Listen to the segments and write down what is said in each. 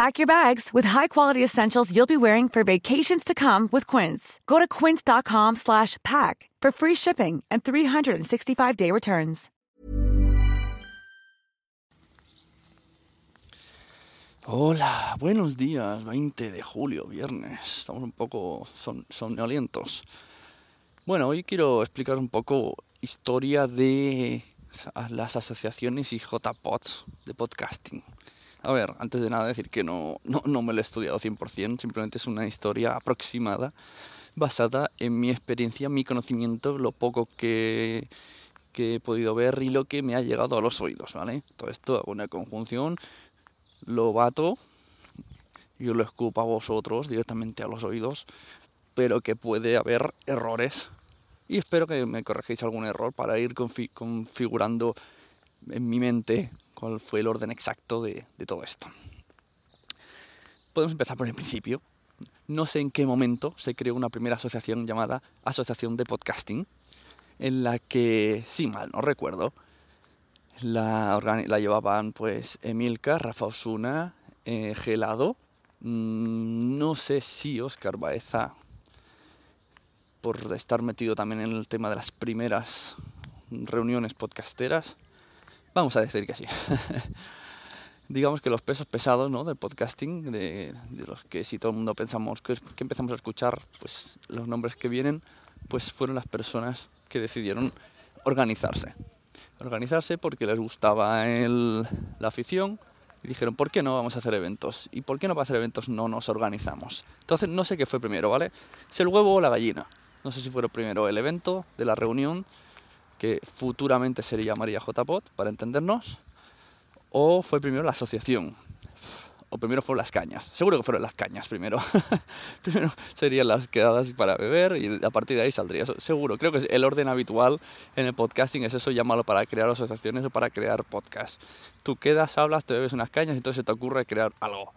Pack your bags with high-quality essentials you'll be wearing for vacations to come with Quince. Go to quince.com/pack for free shipping and 365-day returns. Hola, buenos días, 20 de julio, viernes. Estamos un poco son somnolientos. Bueno, hoy quiero explicar un poco historia de las asociaciones y JPODs de podcasting. A ver, antes de nada decir que no, no, no me lo he estudiado 100%, simplemente es una historia aproximada basada en mi experiencia, mi conocimiento, lo poco que, que he podido ver y lo que me ha llegado a los oídos, ¿vale? Todo esto hago una conjunción, lo bato, yo lo escupo a vosotros directamente a los oídos, pero que puede haber errores y espero que me corregéis algún error para ir configurando en mi mente cuál fue el orden exacto de, todo esto. Podemos empezar por el principio. No sé en qué momento se creó una primera asociación llamada Asociación de Podcasting, en la que, si mal no recuerdo, la, llevaban pues Emilka, Rafa Osuna, eh, Gelado, mmm, no sé si Oscar Baeza por estar metido también en el tema de las primeras reuniones podcasteras. Vamos a decir que sí. Digamos que los pesos pesados ¿no? del podcasting, de, los que si todo el mundo pensamos que, empezamos a escuchar, pues los nombres que vienen, pues fueron las personas que decidieron organizarse. Organizarse porque les gustaba el, la afición y dijeron, ¿por qué no vamos a hacer eventos? ¿Y por qué no para hacer eventos no nos organizamos? Entonces no sé qué fue primero, ¿vale? ¿Es el huevo o la gallina? No sé si fue primero el evento de la reunión, que futuramente se llamaría JPOT, para entendernos, o fue primero la asociación, o primero fueron las cañas. Seguro que fueron las cañas primero. primero serían las quedadas para beber y a partir de ahí saldría. Seguro, creo que el orden habitual en el podcasting es eso, llámalo para crear asociaciones o para crear podcasts. Tú quedas, hablas, te bebes unas cañas y entonces se te ocurre crear algo.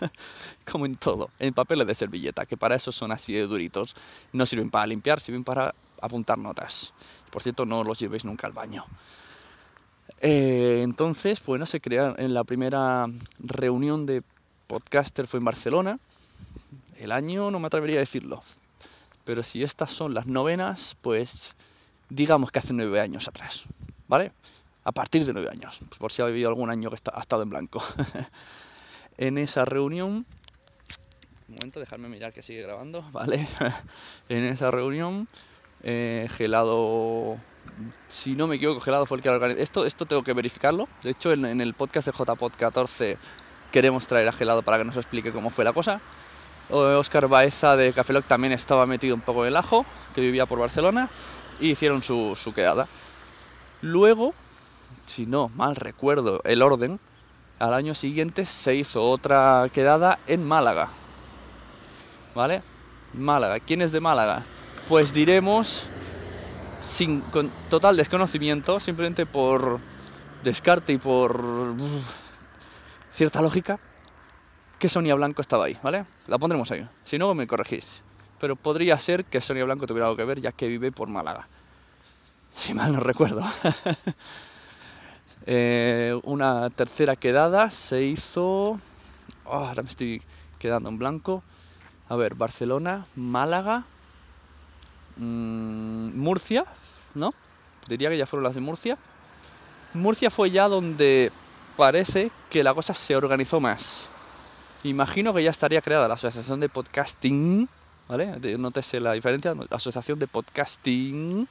Como en todo, en papeles de servilleta, que para eso son así de duritos. No sirven para limpiar, sirven para apuntar notas. Por cierto, no los llevéis nunca al baño. Eh, entonces, bueno, se crea en la primera reunión de podcaster fue en Barcelona. El año no me atrevería a decirlo. Pero si estas son las novenas, pues digamos que hace nueve años atrás. ¿Vale? A partir de nueve años. Por si ha habido algún año que ha estado en blanco. en esa reunión. Un momento, dejarme mirar que sigue grabando. ¿Vale? en esa reunión, eh, Gelado si no me equivoco, Gelado fue el que lo organizó. Esto, esto tengo que verificarlo. De hecho, en, el podcast de JPod 14 queremos traer a Gelado para que nos explique cómo fue la cosa. Oscar Baeza de Cafeloc también estaba metido un poco en el ajo, que vivía por Barcelona, y hicieron su, su quedada. Luego, si no mal recuerdo el orden, al año siguiente se hizo otra quedada en Málaga. ¿Vale? Málaga. ¿Quién es de Málaga? Pues diremos, sin con total desconocimiento, simplemente por descarte y por cierta lógica, que Sonia Blanco estaba ahí, ¿vale? La pondremos ahí. Si no, me corregís. Pero podría ser que Sonia Blanco tuviera algo que ver, ya que vive por Málaga. Si mal no recuerdo. Eh, una tercera quedada se hizo. Oh, ahora me estoy quedando en blanco. A ver, Barcelona, Málaga, Murcia, ¿no? Diría que ya fueron las de Murcia. Murcia fue ya donde parece que la cosa se organizó más. Imagino que ya estaría creada la asociación de podcasting, ¿vale? Nótese la diferencia, la asociación de podcasting.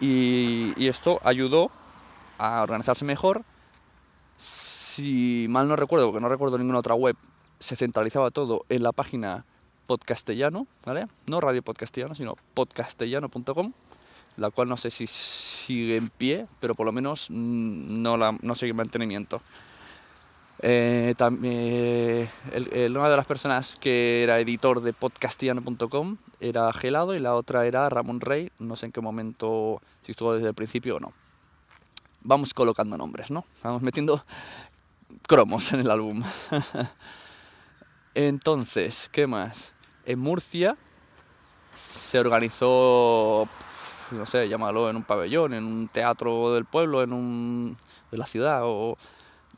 Y, y esto ayudó a organizarse mejor. Si mal no recuerdo, porque no recuerdo ninguna otra web, se centralizaba todo en la página podcastellano, ¿vale? No Radio Podcastellano, sino podcastellano.com, la cual no sé si sigue en pie, pero por lo menos no, la, no sigue en mantenimiento. Eh, también, el, el, una de las personas que era editor de podcastellano.com era Gelado y la otra era Ramón Rey, no sé en qué momento, si estuvo desde el principio o no vamos colocando nombres, ¿no? Vamos metiendo cromos en el álbum. Entonces, ¿qué más? En Murcia se organizó, no sé, llámalo en un pabellón, en un teatro del pueblo, en un de la ciudad o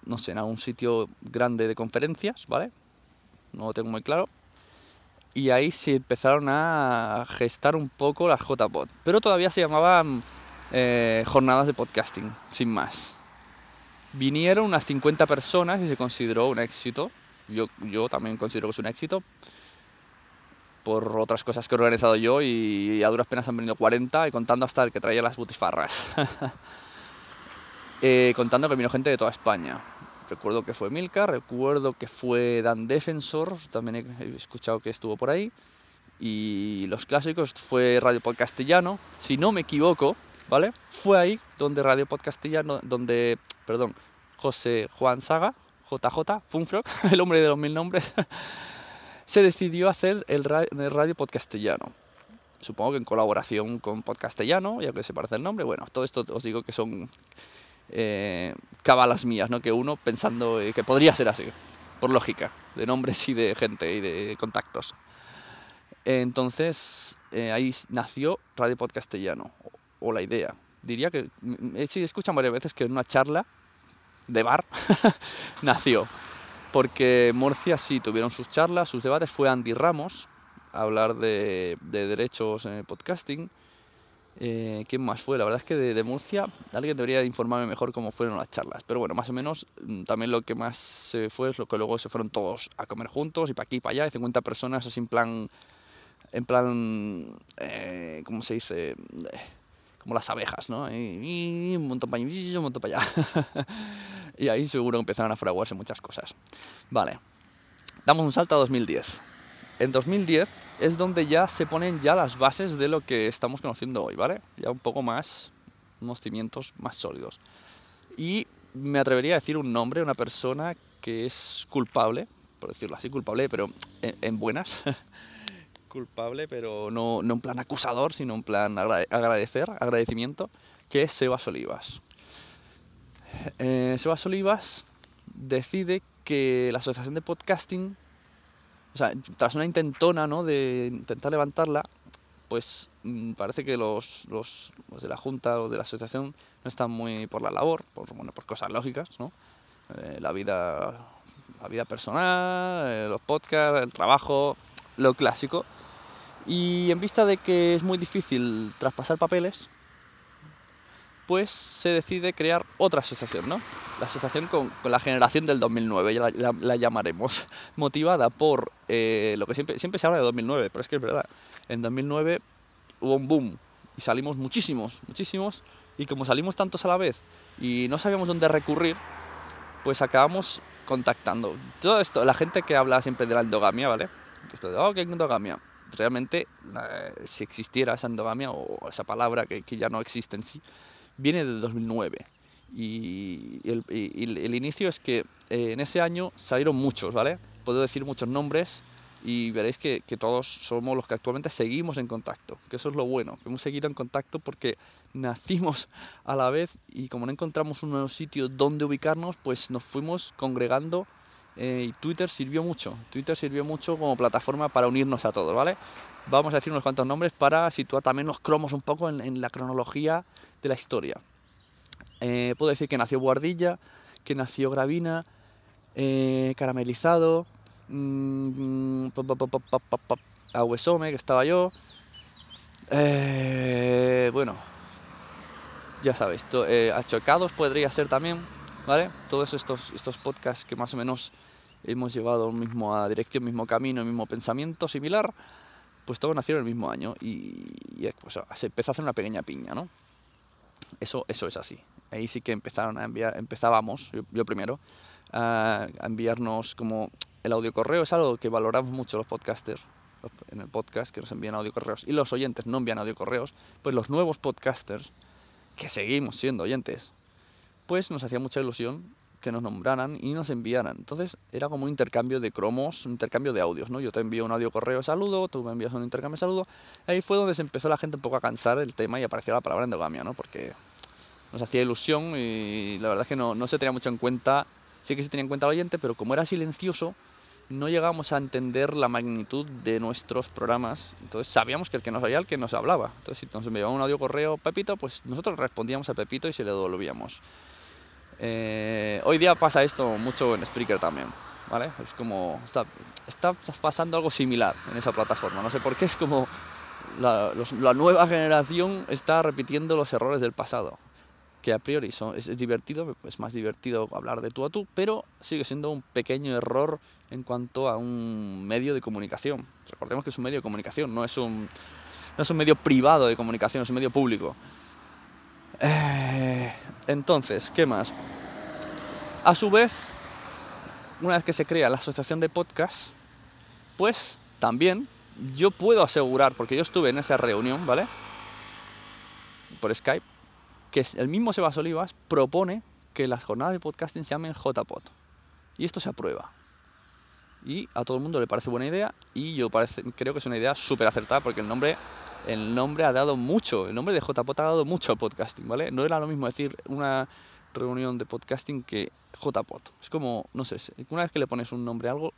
no sé, en algún sitio grande de conferencias, ¿vale? No lo tengo muy claro. Y ahí se empezaron a gestar un poco las JPod. Pero todavía se llamaban eh, jornadas de podcasting, sin más. Vinieron unas 50 personas y se consideró un éxito. Yo, yo también considero que es un éxito. Por otras cosas que he organizado yo y, a duras penas han venido 40 y contando hasta el que traía las butifarras. eh, contando que vino gente de toda España. Recuerdo que fue Milka, recuerdo que fue Dan Defensor, también he escuchado que estuvo por ahí. Y los clásicos fue Radio Podcastellano, si no me equivoco, ¿vale? Fue ahí donde Radio Podcastellano, donde, perdón, José Juan Saga, JJ, Funfrock, el hombre de los mil nombres, se decidió hacer el radio, el radio podcastellano. Supongo que en colaboración con Podcastellano, ya que se parece el nombre. Bueno, todo esto os digo que son eh, cabalas mías, ¿no? Que uno pensando eh, que podría ser así, por lógica, de nombres y de gente y de contactos. Entonces, eh, ahí nació Radio Podcastellano, o, o la idea. Diría que, sí, escuchan varias veces que en una charla de bar nació. Porque Murcia sí tuvieron sus charlas, sus debates. Fue Andy Ramos a hablar de, de derechos en el podcasting. Eh, ¿Quién más fue? La verdad es que de, Murcia alguien debería informarme mejor cómo fueron las charlas. Pero bueno, más o menos también lo que más se fue es lo que luego se fueron todos a comer juntos y para aquí y para allá. Y 50 personas así en plan... En plan... Eh, ¿Cómo se dice? como las abejas, ¿no? Un montón para un montón para allá. y ahí seguro empezaron a fraguarse muchas cosas. Vale, damos un salto a 2010. En 2010 es donde ya se ponen ya las bases de lo que estamos conociendo hoy, ¿vale? Ya un poco más, unos cimientos más sólidos. Y me atrevería a decir un nombre, una persona que es culpable, por decirlo así, culpable, pero en, en buenas. culpable, pero no, no en plan acusador, sino en plan agrade agradecer, agradecimiento, que es Sebas Olivas. Eh, Sebas Olivas decide que la Asociación de Podcasting, o sea, tras una intentona ¿no? de intentar levantarla, pues mmm, parece que los, los, los, de la Junta o de la Asociación no están muy por la labor, por, bueno, por cosas lógicas, ¿no? Eh, la vida la vida personal, eh, los podcasts, el trabajo, lo clásico. Y en vista de que es muy difícil traspasar papeles, pues se decide crear otra asociación, ¿no? La asociación con, la generación del 2009, ya la llamaremos, motivada por eh, lo que siempre, siempre se habla de 2009, pero es que es verdad. En 2009 hubo un boom Y salimos muchísimos, muchísimos. Y como salimos tantos a la vez y no sabíamos dónde recurrir, pues acabamos contactando. Todo esto, la gente que habla siempre de la endogamia, ¿vale? Esto de, oh, ¿qué endogamia? Realmente, eh, si existiera esa endogamia o esa palabra que, que, ya no existe en sí, viene del 2009. Y el, el inicio es que eh, en ese año salieron muchos, ¿vale? Puedo decir muchos nombres y veréis que, que, todos somos los que actualmente seguimos en contacto, que eso es lo bueno, que hemos seguido en contacto porque nacimos a la vez y como no encontramos un nuevo sitio donde ubicarnos, pues nos fuimos congregando eh, y Twitter sirvió mucho, Twitter sirvió mucho como plataforma para unirnos a todos, ¿vale? Vamos a decir unos cuantos nombres para situar también los cromos un poco en, en la cronología de la historia. Eh, puedo decir que nació Guardilla, que nació Gravina, eh, Caramelizado, mmm, Aguesome, que estaba yo. Eh, bueno, ya sabéis, eh, Achocados podría ser también, ¿vale? Todos estos, estos podcasts que más o menos hemos llevado mismo a dirección, mismo camino, mismo pensamiento similar, pues todos nacieron el mismo año y, y pues, se empezó a hacer una pequeña piña, ¿no? Eso, eso es así. Ahí sí que empezaron a enviar, empezábamos, yo, yo primero, a, enviarnos como el audio correo es algo que valoramos mucho los podcasters en el podcast que nos envían audio correos y los oyentes no envían audio correos, pues los nuevos podcasters que seguimos siendo oyentes, pues nos hacía mucha ilusión que nos nombraran y nos enviaran. Entonces era como un intercambio de cromos, un intercambio de audios, ¿no? Yo te envío un audio correo saludo, tú me envías un intercambio saludo. Ahí fue donde se empezó la gente un poco a cansar el tema y apareció la palabra endogamia, ¿no? Porque nos hacía ilusión y la verdad es que no, no se tenía mucho en cuenta, sí que se tenía en cuenta el oyente, pero como era silencioso, no llegamos a entender la magnitud de nuestros programas. Entonces sabíamos que el que nos oía, el que nos hablaba. Entonces si nos enviaba un audio correo Pepito, pues nosotros respondíamos a Pepito y se le devolvíamos. Eh, hoy día pasa esto mucho en Spreaker también. ¿Vale? Es como. Está, está pasando algo similar en esa plataforma. No sé por qué, es como. La, los, la nueva generación está repitiendo los errores del pasado que a priori son, es, es, divertido, es más divertido hablar de tú a tú, pero sigue siendo un pequeño error en cuanto a un medio de comunicación. Recordemos que es un medio de comunicación, no es un, no es un medio privado de comunicación, es un medio público. Eh, entonces, ¿qué más? A su vez, una vez que se crea la asociación de podcast, pues también yo puedo asegurar, porque yo estuve en esa reunión, ¿vale? Por Skype, que el mismo Sebas Olivas propone que las jornadas de podcasting se llamen JPod. Y esto se aprueba. Y a todo el mundo le parece buena idea y yo parece, creo que es una idea súper acertada porque el nombre, el nombre ha dado mucho, el nombre de JPod ha dado mucho al podcasting, ¿vale? No era lo mismo decir una reunión de podcasting que JPod. Es como, no sé, una vez que le pones un nombre a algo,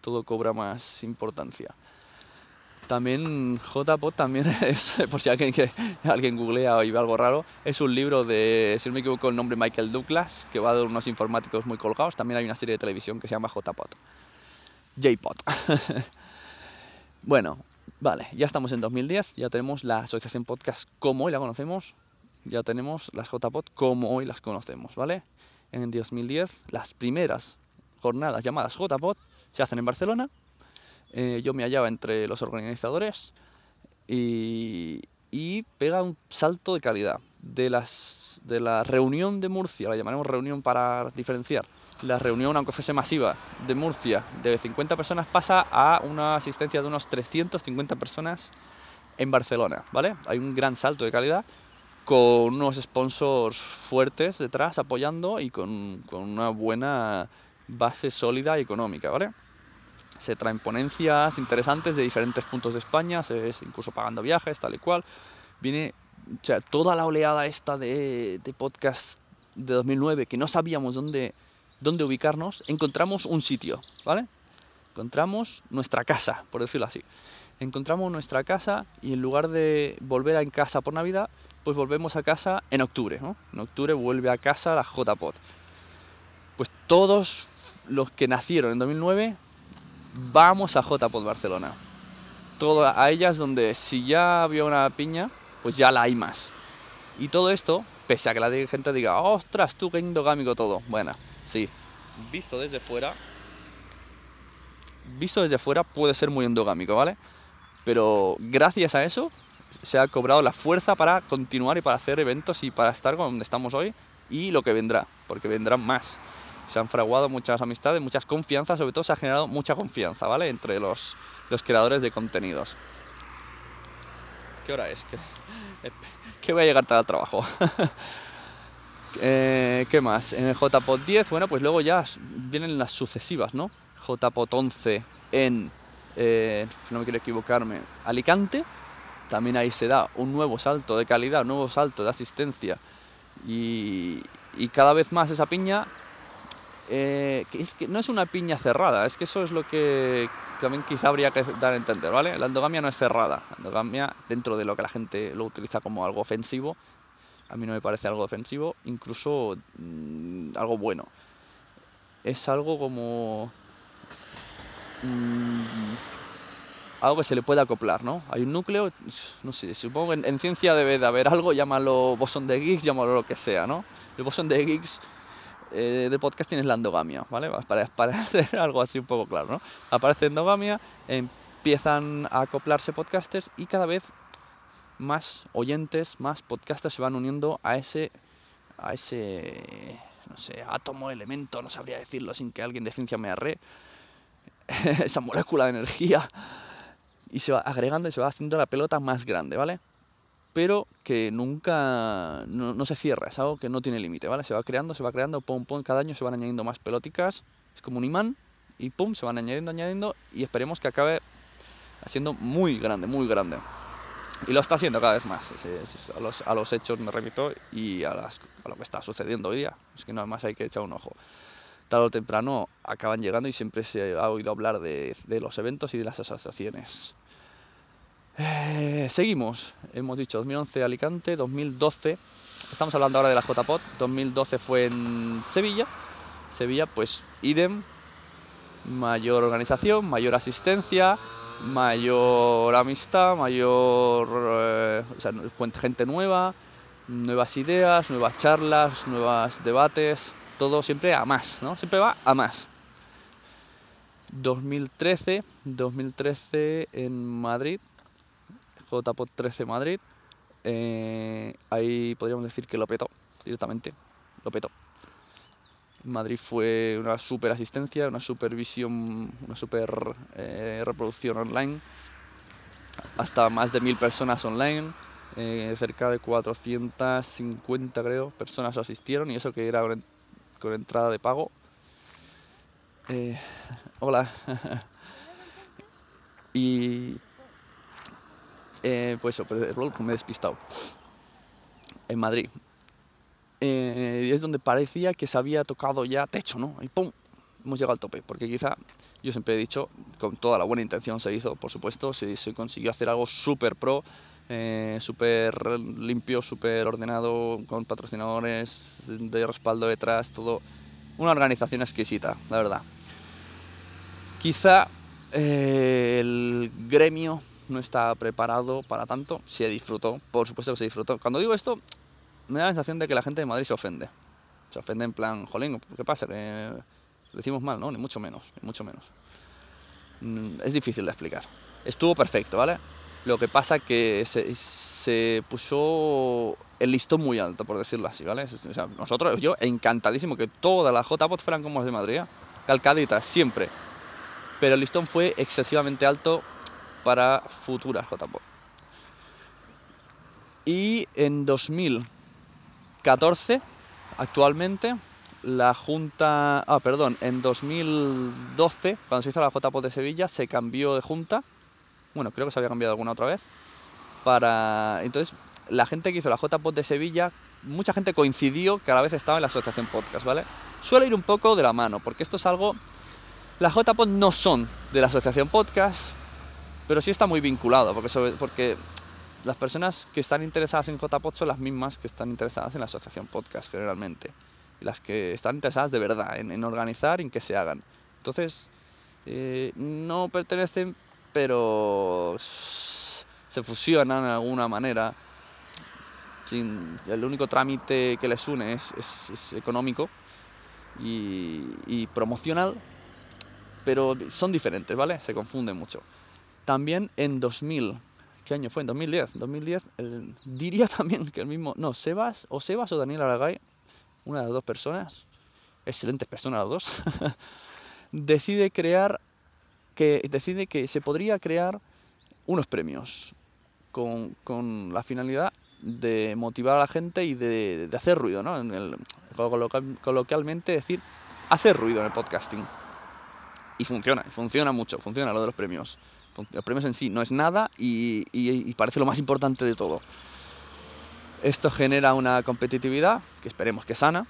todo cobra más importancia. También JPod también es, por si alguien, que, alguien googlea y ve algo raro, es un libro de, si no me equivoco, el nombre Michael Douglas, que va de unos informáticos muy colgados. También hay una serie de televisión que se llama JPod. JPod. bueno, vale, ya estamos en 2010, ya tenemos la asociación podcast como hoy la conocemos, ya tenemos las JPod como hoy las conocemos, ¿vale? En 2010 las primeras jornadas llamadas JPod se hacen en Barcelona eh, yo me hallaba entre los organizadores y, y, pega un salto de calidad. De, las, de la reunión de Murcia, la llamaremos reunión para diferenciar, la reunión, aunque fuese masiva, de Murcia de 50 personas pasa a una asistencia de unos 350 personas en Barcelona, ¿vale? Hay un gran salto de calidad con unos sponsors fuertes detrás apoyando y con, con una buena base sólida económica, ¿vale? se traen ponencias interesantes de diferentes puntos de España, es incluso pagando viajes, tal y cual. Viene toda la oleada esta de, de podcast de 2009 que no sabíamos dónde, dónde ubicarnos, encontramos un sitio, ¿vale? Encontramos nuestra casa, por decirlo así. Encontramos nuestra casa y en lugar de volver a casa por Navidad, pues volvemos a casa en octubre, ¿no? En octubre vuelve a casa la JPod. Pues todos los que nacieron en 2009 vamos a JPod Barcelona. Todo a ellas donde si ya había una piña, pues ya la hay más. Y todo esto, pese a que la gente diga, ostras, tú qué endogámico todo. Bueno, sí, visto desde fuera, visto desde fuera puede ser muy endogámico, ¿vale? Pero gracias a eso se ha cobrado la fuerza para continuar y para hacer eventos y para estar donde estamos hoy y lo que vendrá, porque vendrán más. Se han fraguado muchas amistades, muchas confianzas, sobre todo se ha generado mucha confianza, ¿vale? Entre los, los creadores de contenidos. ¿Qué hora es? Que, voy a llegar tarde al trabajo. Eh, ¿Qué más? En el JPOT 10, bueno, pues luego ya vienen las sucesivas, ¿no? JPOT 11 en, eh, no me quiero equivocarme, Alicante. También ahí se da un nuevo salto de calidad, un nuevo salto de asistencia. Y, y cada vez más esa piña, eh, que, es que no es una piña cerrada, es que eso es lo que también quizá habría que dar a entender, ¿vale? La endogamia no es cerrada. La endogamia, dentro de lo que la gente lo utiliza como algo ofensivo, a mí no me parece algo ofensivo, incluso mm, algo bueno. Es algo como... Mm, algo que se le puede acoplar, ¿no? Hay un núcleo, no sé, supongo que en, ciencia debe de haber algo, llámalo bosón de Higgs, llámalo lo que sea, ¿no? El bosón de Higgs eh, de podcast tienes la endogamia, ¿vale? Para, para hacer algo así un poco claro, ¿no? Aparece endogamia, empiezan a acoplarse podcasters y cada vez más oyentes, más podcasters se van uniendo a ese, a ese, no sé, átomo, elemento, no sabría decirlo sin que alguien de ciencia me arre, esa molécula de energía, y se va agregando y se va haciendo la pelota más grande, ¿vale? Pero que nunca, no, se cierra, es algo que no tiene límite, ¿vale? Se va creando, se va creando, pum, pum, cada año se van añadiendo más pelóticas, es como un imán, y pum, se van añadiendo, añadiendo, y esperemos que acabe siendo muy grande, muy grande. Y lo está haciendo cada vez más. A los, a los hechos me repito y a, las, a, lo que está sucediendo hoy día. Es que nada más hay que echar un ojo. Tarde o temprano acaban llegando y siempre se ha oído hablar de, de los eventos y de las asociaciones. Eh, seguimos. Hemos dicho 2011 Alicante, 2012. Estamos hablando ahora de la JPOT. 2012 fue en Sevilla. Sevilla, pues idem. Mayor organización, mayor asistencia mayor amistad, mayor eh, o sea, gente nueva, nuevas ideas, nuevas charlas, nuevos debates, todo siempre a más, ¿no? Siempre va a más. 2013, 2013 en Madrid, JPOT 13 Madrid, eh, ahí podríamos decir que lo petó directamente, lo petó. Madrid fue una super asistencia, una supervisión, una super eh, reproducción online, hasta más de mil personas online, eh, cerca de 450 creo personas asistieron y eso que era con, entrada de pago. Eh, hola. y pues eso, pues, me he despistado. En Madrid, eh, es donde parecía que se había tocado ya techo, ¿no? Y ¡pum! Hemos llegado al tope, porque quizá, yo siempre he dicho, con toda la buena intención se hizo, por supuesto, se, consiguió hacer algo súper pro, eh, súper limpio, súper ordenado, con patrocinadores de respaldo detrás, todo. Una organización exquisita, la verdad. Quizá eh, el gremio no está preparado para tanto, se disfrutó, por supuesto que se disfrutó. Cuando digo esto, me da la sensación de que la gente de Madrid se ofende. Se ofende en plan, jolín, ¿qué pasa? decimos mal, ¿no? Ni mucho menos, ni mucho menos. Mm, es difícil de explicar. Estuvo perfecto, ¿vale? Lo que pasa que se, puso el listón muy alto, por decirlo así, ¿vale? O sea, nosotros, yo encantadísimo que todas las JPOT fueran como las de Madrid, ¿eh? calcaditas, siempre. Pero el listón fue excesivamente alto para futuras JPOT. Y en 2000 14, actualmente, la Junta, ah, perdón, en 2012, cuando se hizo la JPOT de Sevilla, se cambió de Junta, bueno, creo que se había cambiado alguna otra vez, para, entonces, la gente que hizo la JPOT de Sevilla, mucha gente coincidió que a la vez estaba en la Asociación Podcast, ¿vale? Suele ir un poco de la mano, porque esto es algo, las JPOT no son de la Asociación Podcast, pero sí está muy vinculado, porque, porque las personas que están interesadas en JPod son las mismas que están interesadas en la asociación podcast generalmente. Y las que están interesadas de verdad en, organizar y en que se hagan. Entonces, eh, no pertenecen, pero se fusionan de alguna manera. Sin, el único trámite que les une es, económico y, y promocional, pero son diferentes, ¿vale? Se confunden mucho. También en 2000 ¿Qué año fue? En 2010. 2010 el- diría también que el mismo... No, Sebas, o Sebas o Daniel Aragay, una de las dos personas, excelentes personas las dos, decide crear que decide que se podría crear unos premios con, con la finalidad de motivar a la gente y de, de hacer ruido, ¿no? En el, coloquialmente decir, hacer ruido en el podcasting. Y funciona, funciona mucho, funciona lo de los premios. Los premios en sí no es nada y, parece lo más importante de todo. Esto genera una competitividad que esperemos que sana,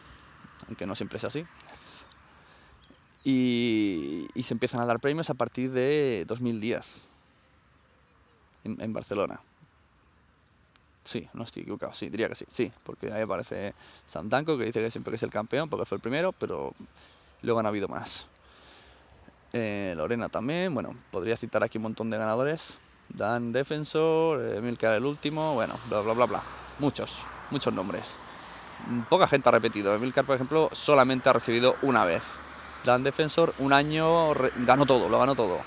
aunque no siempre es así. Y, se empiezan a dar premios a partir de 2010 en, en Barcelona. Sí, no estoy equivocado, sí, diría que sí, sí, porque ahí aparece Sam Danko que dice que siempre es el campeón porque fue el primero, pero luego han habido más. Eh, Lorena también, bueno, podría citar aquí un montón de ganadores. Dan Defensor, eh, Milcar el último, bueno, bla bla bla bla. Muchos, muchos nombres. Mm, Poca gente ha repetido. Emilcar, por ejemplo, solamente ha recibido una vez. Dan Defensor, un año ganó todo, lo ganó todo.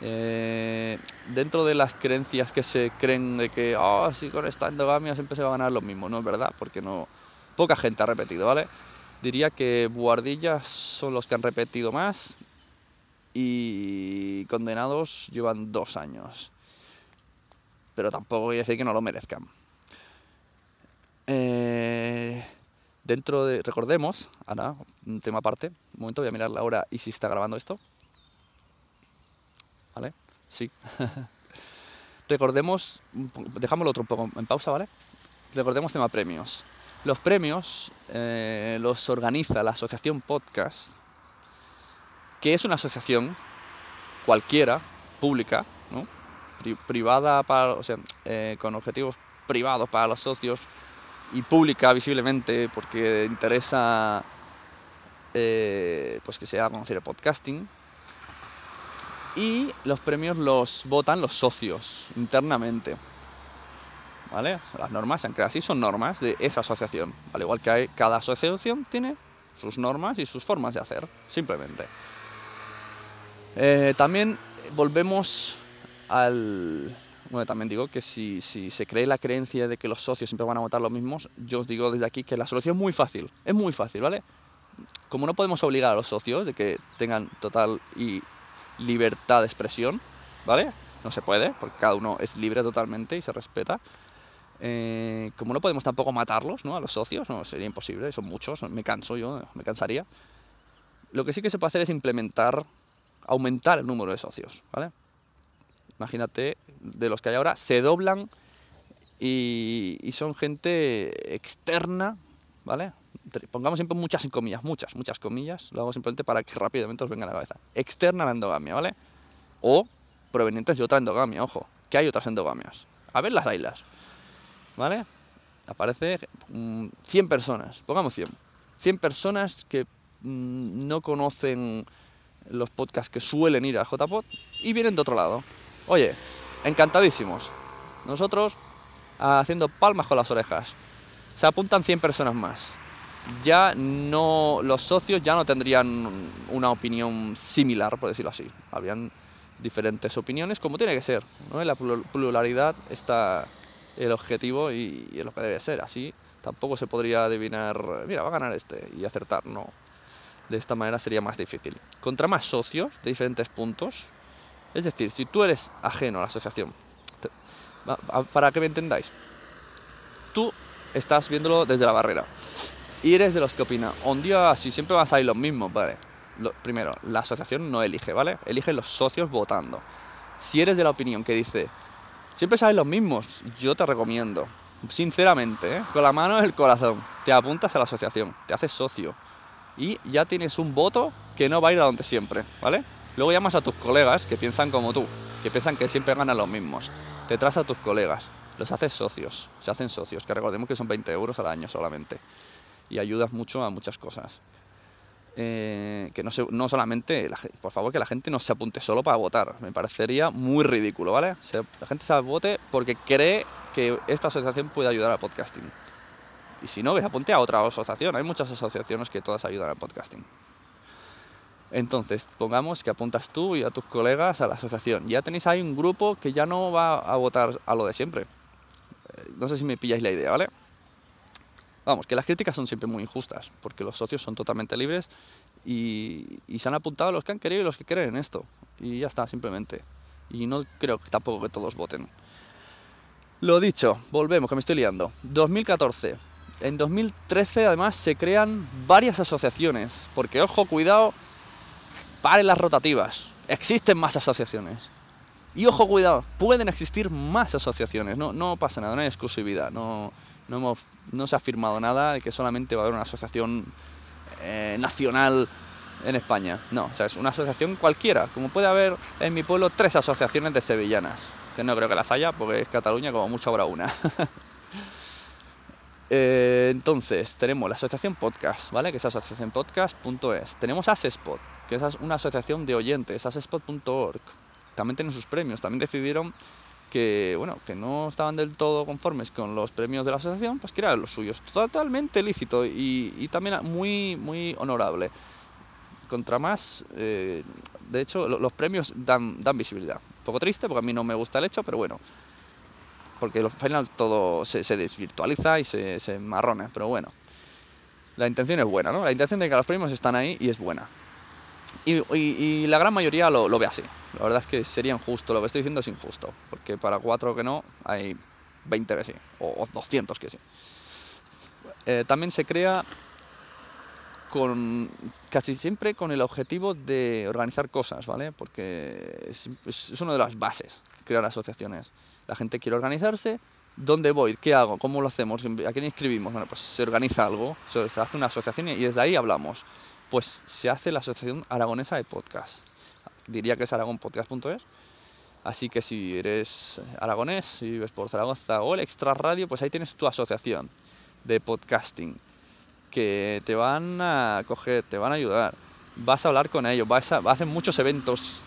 Eh, dentro de las creencias que se creen de que, oh, si con esta endogamia siempre se va a ganar lo mismo, no es verdad, porque no. Poca gente ha repetido, ¿vale? Diría que Buardillas son los que han repetido más y condenados llevan dos años. Pero tampoco voy a decir que no lo merezcan. Eh, dentro de. Recordemos, ahora, un tema aparte. Un momento, voy a mirar la hora y si está grabando esto. ¿Vale? Sí. Recordemos. Dejámoslo otro un poco en pausa, ¿vale? Recordemos tema premios. Los premios eh, los organiza la Asociación Podcast, que es una asociación cualquiera, pública, ¿no? Pri- privada para, o sea, eh, con objetivos privados para los socios y pública visiblemente porque interesa eh, pues que se haga conocer el podcasting y los premios los votan los socios internamente ¿vale? las normas se han creado así son normas de esa asociación al igual que hay, cada asociación tiene sus normas y sus formas de hacer simplemente eh, también volvemos al... Bueno, también digo que si, si se cree la creencia de que los socios siempre van a votar los mismos, yo os digo desde aquí que la solución es muy fácil. Es muy fácil, ¿vale? Como no podemos obligar a los socios de que tengan total y libertad de expresión, ¿vale? No se puede, porque cada uno es libre totalmente y se respeta. Eh, como no podemos tampoco matarlos, ¿no? A los socios, no, sería imposible, son muchos, me canso yo, me cansaría. Lo que sí que se puede hacer es implementar, aumentar el número de socios, ¿vale? Imagínate, de los que hay ahora, se doblan y, y son gente externa, ¿vale? Pongamos siempre muchas comillas, muchas, muchas comillas, lo hago simplemente para que rápidamente os venga a la cabeza. Externa a la endogamia, ¿vale? O provenientes de otra endogamia, ojo, que hay otras endogamias. A ver las islas, ¿vale? Aparece mm, 100 personas, pongamos 100. 100 personas que mm, no conocen los podcasts que suelen ir a JPod y vienen de otro lado. Oye, encantadísimos. Nosotros haciendo palmas con las orejas. Se apuntan 100 personas más. Ya no los socios ya no tendrían una opinión similar, por decirlo así. Habrían diferentes opiniones, como tiene que ser. ¿no? En la plur- pluralidad está el objetivo y, y es lo que debe ser. Así tampoco se podría adivinar, mira, va a ganar este y acertar, no. De esta manera sería más difícil. Contra más socios de diferentes puntos, es decir, si tú eres ajeno a la asociación, te- para que me entendáis, tú estás viéndolo desde la barrera y eres de los que opina, un día si siempre vas a ir los mismos, vale. Lo- primero, la asociación no elige, ¿vale? Eligen los socios votando. Si eres de la opinión que dice, siempre sabes los mismos, yo te recomiendo, sinceramente, ¿eh? con la mano en el corazón, te apuntas a la asociación, te haces socio y ya tienes un voto que no va a ir a donde siempre, ¿vale? Luego llamas a tus colegas que piensan como tú, que piensan que siempre ganan los mismos. Te traes a tus colegas, los haces socios, se hacen socios, que recordemos que son 20 euros al año solamente. Y ayudas mucho a muchas cosas. Eh, que no, se- no solamente, por favor, que la gente no se apunte solo para votar. Me parecería muy ridículo, ¿vale? La gente se vote porque cree que esta asociación puede ayudar al podcasting. Y si no, se apunte a otra asociación. Hay muchas asociaciones que todas ayudan al podcasting. Entonces, pongamos que apuntas tú y a tus colegas a la asociación. Ya tenéis ahí un grupo que ya no va a votar a lo de siempre. Eh, No sé si me pilláis la idea, ¿vale? Vamos, que las críticas son siempre muy injustas, porque los socios son totalmente libres y, y se han apuntado los que han querido y los que creen en esto. Y ya está, simplemente. Y no creo que tampoco que todos voten. Lo dicho, volvemos, que me estoy liando. 2014. En 2013 además se crean varias asociaciones, porque ojo, cuidado, paren las rotativas. Existen más asociaciones. Y ojo, cuidado, pueden existir más asociaciones. No, no pasa nada, no hay exclusividad. No, no, hemos- no se ha firmado nada de que solamente va a haber una asociación eh, nacional en España. No, o sea, es una asociación cualquiera. Como puede haber en mi pueblo tres asociaciones de sevillanas. Que no creo que las haya, porque es Cataluña, como mucho habrá una. Eh, entonces, tenemos la asociación podcast, ¿vale? Que es asociacionpodcast.es. Tenemos Asespot, que es una asociación de oyentes, asespot.org. También tienen sus premios. También decidieron que, bueno, que no estaban del todo conformes con los premios de la asociación, pues crearon los suyos. Totalmente lícito y, y también muy, muy honorable. Contra más, eh, de hecho, lo- los premios dan, dan visibilidad. Un poco triste porque a mí no me gusta el hecho, pero bueno, porque al final todo se, se desvirtualiza y se, se marrona, pero bueno. La intención es buena, ¿no? La intención de que los premios están ahí y es buena. Y, y- y la gran mayoría lo, lo ve así. La verdad es que sería injusto, lo que estoy diciendo es injusto, porque para cuatro que no hay 20 que sí, o, o 200 que sí. Eh, también se crea con casi siempre con el objetivo de organizar cosas, ¿vale? Porque es- es una de las bases, crear asociaciones. La gente quiere organizarse. ¿Dónde voy? ¿Qué hago? ¿Cómo lo hacemos? ¿A quién inscribimos? Bueno, pues se organiza algo, se hace una asociación y desde ahí hablamos. Pues se hace la Asociación Aragonesa de Podcast. Diría que es aragonpodcast.es. Así que si eres aragonés, si vives por Zaragoza o el Extra Radio, pues ahí tienes tu asociación de podcasting que te van a coger, te van a ayudar. Vas a hablar con ellos, vas hacen muchos eventos.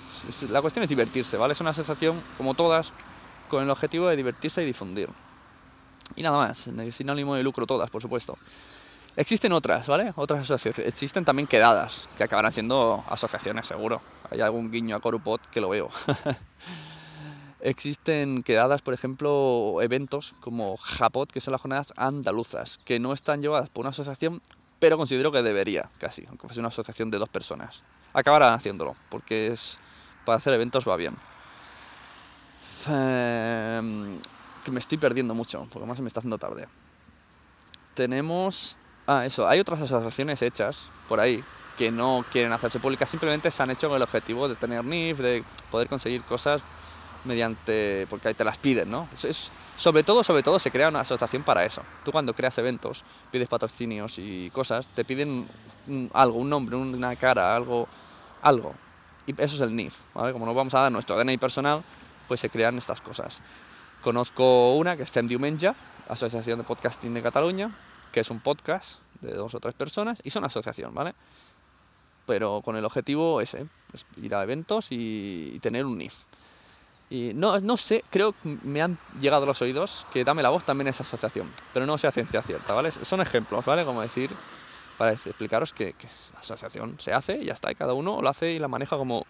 La cuestión es divertirse, ¿vale? Es una asociación, como todas, con el objetivo de divertirse y difundir. Y nada más, sin ánimo de lucro todas, por supuesto. Existen otras, ¿vale? Otras asociaciones. Existen también quedadas, que acabarán siendo asociaciones, seguro. Hay algún guiño a Corupot que lo veo. Existen quedadas, por ejemplo, eventos como Japot, que son las jornadas andaluzas, que no están llevadas por una asociación, pero considero que debería, casi, aunque fuese una asociación de dos personas. Acabarán haciéndolo, porque es para hacer eventos va bien. Em, que me estoy perdiendo mucho, porque más se me está haciendo tarde. Tenemos... Ah, eso, hay otras asociaciones hechas por ahí que no quieren hacerse públicas, simplemente se han hecho con el objetivo de tener NIF, de poder conseguir cosas mediante porque ahí te las piden, ¿no? Es, es- sobre todo, sobre todo se crea una asociación para eso. Tú cuando creas eventos, pides patrocinios y cosas, te piden algo, un nombre, una cara, algo, algo. Y eso es el NIF, ¿vale? Como nos vamos a dar nuestro DNI personal, pues se crean estas cosas. Conozco una que es Fem Diumenge, Asociación de Podcasting de Cataluña, que es un podcast de dos o tres personas y son asociación, ¿vale? Pero con el objetivo ese, es ir a eventos y, y tener un NIF. Y no, no sé, creo que me han llegado a los oídos que Dame la Voz también es asociación, pero no sé a ciencia cierta, ¿vale? Son ejemplos, ¿vale? Como decir, para explicaros que, que la asociación se hace y ya está, y cada uno lo hace y la maneja como,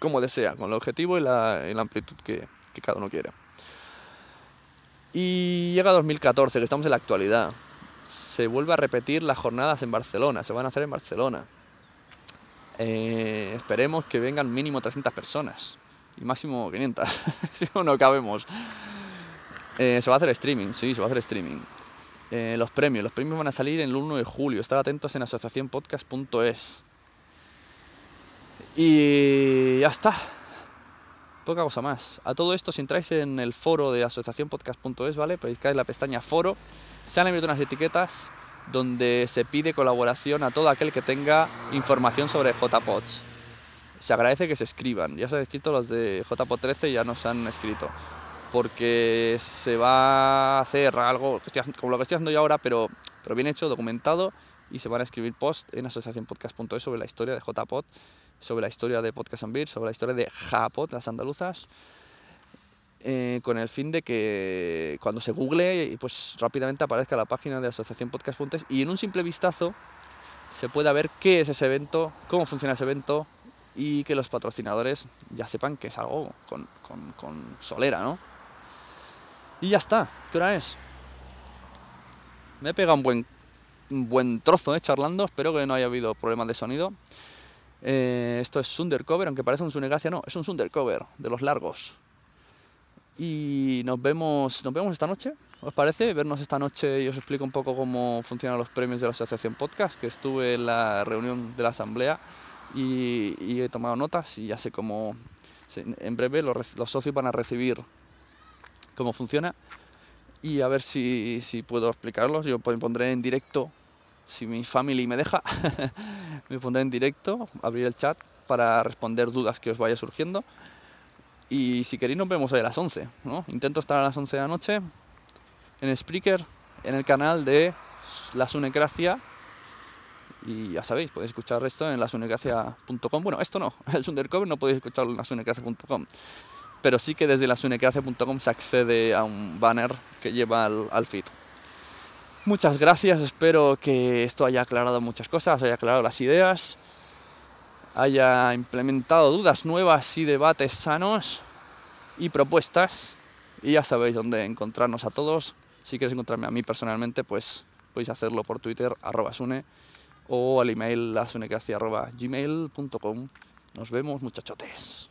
como desea, con el objetivo y la, y la amplitud que, que cada uno quiere. Y llega 2014, que estamos en la actualidad. Se vuelve a repetir las jornadas en Barcelona, se van a hacer en Barcelona. Eh, esperemos que vengan mínimo 300 personas y máximo 500, si no, no cabemos. Eh, se va a hacer streaming, sí, se va a hacer streaming. Eh, los premios, los premios van a salir el 1 de julio, estar atentos en asociacionpodcast.es. Y ya está. Poca cosa más. A todo esto, si entráis en el foro de asociacionpodcast.es, ¿vale? Buscáis la pestaña foro, se han abierto unas etiquetas donde se pide colaboración a todo aquel que tenga información sobre JPods. Se agradece que se escriban. Ya se han escrito los de JPod 13 y ya nos han escrito. Porque se va a hacer algo como lo que estoy haciendo yo ahora, pero, pero bien hecho, documentado, y se van a escribir posts en asociacionpodcast.es sobre la historia de JPod, sobre la historia de Podcast and Beer, sobre la historia de Japod, las andaluzas, eh, con el fin de que cuando se google, pues rápidamente aparezca la página de asociacionpodcast.es y en un simple vistazo se pueda ver qué es ese evento, cómo funciona ese evento y que los patrocinadores ya sepan que es algo con, con solera, ¿no? Y ya está. ¿Qué hora es? Me he pegado un buen, un buen trozo, ¿eh? Charlando. Espero que no haya habido problemas de sonido. Eh, esto es Undercover, aunque parece un Sunegracia, no, es un Undercover de los largos. Y nos vemos, nos vemos esta noche, ¿os parece? Vernos esta noche y os explico un poco cómo funcionan los premios de la Asociación Podcast, que estuve en la reunión de la asamblea y, he tomado notas y ya sé cómo en breve los, los socios van a recibir cómo funciona y a ver si, si puedo explicarlos. Yo pondré en directo, si mi family me deja, me pondré en directo, abrir el chat para responder dudas que os vaya surgiendo. Y si queréis nos vemos hoy a las 11, ¿no? Intento estar a las 11 de la noche en Spreaker, en el canal de La Sunecracia. Y ya sabéis, podéis escuchar esto en lasunecracia.com. Bueno, esto no, el Undercover no podéis escucharlo en lasunecracia.com pero sí que desde la sunecracia.com se accede a un banner que lleva al, feed. Muchas gracias, espero que esto haya aclarado muchas cosas, haya aclarado las ideas, haya implementado dudas nuevas y debates sanos y propuestas. Y ya sabéis dónde encontrarnos a todos. Si quieres encontrarme a mí personalmente, pues podéis hacerlo por Twitter, arroba sune, o al email lasunecracia gmail.com. Nos vemos, muchachotes.